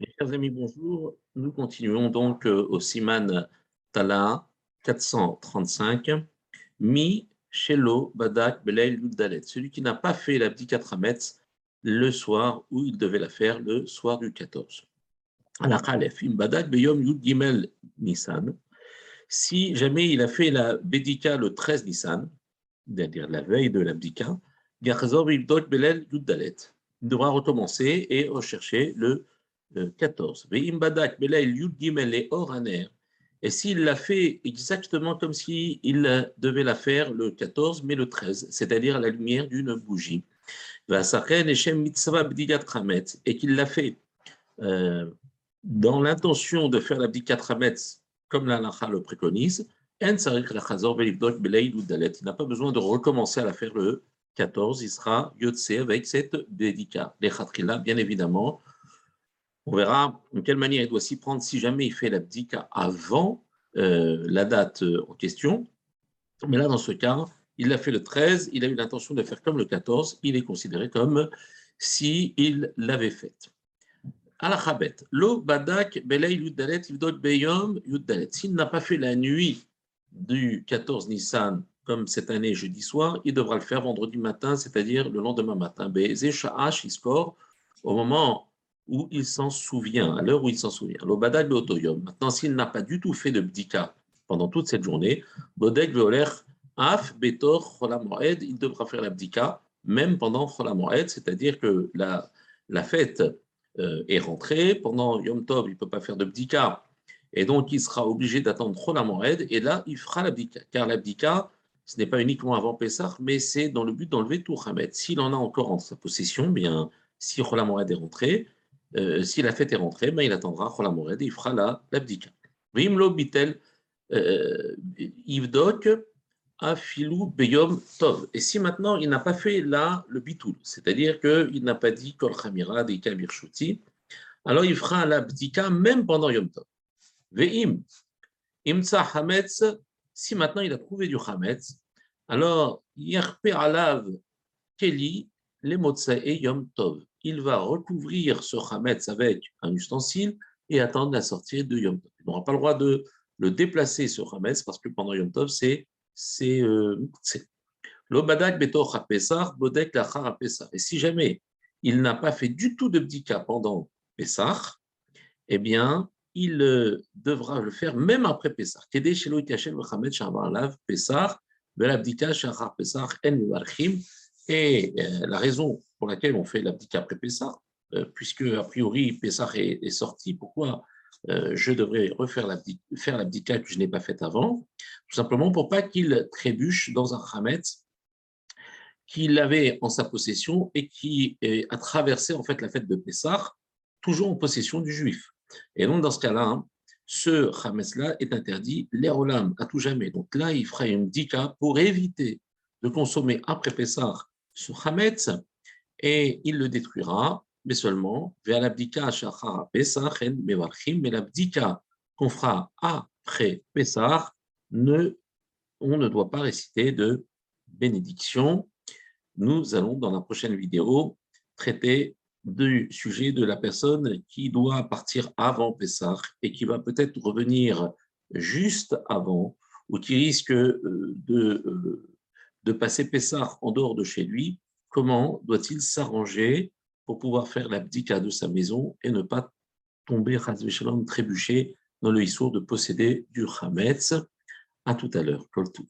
Mes chers amis, bonjour. Nous continuons donc euh, au Siman Tala 435. Mi Shelo Badak Beleil Dalet. Celui qui n'a pas fait l'abdikat Hametz le soir où il devait la faire, le soir du 14. La Khalef, Badak Beyom Yud Gimel Nissan. Si jamais il a fait la Bédika le 13 Nissan, c'est-à-dire la veille de l'abdika, Garzor Ibdok Belel Yud. Il devra recommencer et rechercher le 14. Et s'il l'a fait exactement comme s'il devait la faire le 14, mais le 13, c'est-à-dire à la lumière d'une bougie, et qu'il l'a fait euh, dans l'intention de faire la Rametz comme la le préconise, il n'a pas besoin de recommencer à la faire le 14, il sera Yotse avec cette dédicat. Les bien évidemment, on verra de quelle manière il doit s'y prendre si jamais il fait l'abdika avant euh, la date euh, en question. Mais là, dans ce cas, il l'a fait le 13, il a eu l'intention de faire comme le 14, il est considéré comme si il l'avait fait. Al-Khabet, lo badak belay yuddalet beyom yuddalet. S'il n'a pas fait la nuit du 14 Nissan, comme cette année jeudi soir, il devra le faire vendredi matin, c'est-à-dire le lendemain matin. Sha'ash au moment où il s'en souvient, à l'heure où il s'en souvient. L'obadag Maintenant, s'il n'a pas du tout fait de bdika pendant toute cette journée, bodeg af betor il devra faire la bdika même pendant cholamoed, c'est-à-dire que la, la fête euh, est rentrée, pendant Yom Tov, il ne peut pas faire de bdika, et donc il sera obligé d'attendre cholamoed, et là, il fera la bdika, car la bdika, ce n'est pas uniquement avant Pessah, mais c'est dans le but d'enlever tout Hamed. S'il en a encore en sa possession, bien, si cholamoed est rentré, euh, si la fête est rentrée, ben, il attendra Cholamored et il fera la l'abdika. Vimlo bitel euh, ivdok afilou beyom tov. Et si maintenant il n'a pas fait là le bitoul, c'est-à-dire qu'il n'a pas dit kol chamira de kabir shuti, alors il fera l'abdika même pendant yom tov. Veim imtsa hametz, si maintenant il a trouvé du hametz, alors yerpe alav keli le et yom tov il va recouvrir ce Hametz avec un ustensile et attendre la sortie de Yom Tov. Il n'aura pas le droit de le déplacer, ce Hametz, parce que pendant Yom Tov, c'est euh, l'Obadak Betor HaPesach, Bodek Lachar HaPesach. Et si jamais il n'a pas fait du tout de bdika pendant Pesach, eh bien, il euh, devra le faire même après Pesach. Kede Shelo Yashem Hametz Shavar Lav Pesach, Belabdika Shachar Pesach En et euh, la raison pour laquelle on fait l'abdicat après Pessah, euh, puisque a priori Pessah est, sorti, pourquoi euh, je devrais refaire faire l'abdicat que je n'ai pas fait avant? Tout simplement pour pas qu'il trébuche dans un Hametz qu'il avait en sa possession et qui a traversé en fait la fête de Pessah, toujours en possession du juif. Et donc dans ce cas-là, hein, ce Hametz-là est interdit, l'Erolam, à tout jamais. Donc là, il fera une dika pour éviter de consommer après Pessah ce Hametz et il le détruira, mais seulement vers l'abdika mais l'abdika qu'on fera après Pesach, ne, on ne doit pas réciter de bénédiction. Nous allons dans la prochaine vidéo traiter du sujet de la personne qui doit partir avant Pessah et qui va peut-être revenir juste avant ou qui risque euh, de euh, de passer Pessah en dehors de chez lui, comment doit-il s'arranger pour pouvoir faire l'abdika de sa maison et ne pas tomber, trébucher dans le histoire de posséder du Hametz? À tout à l'heure, Koltou.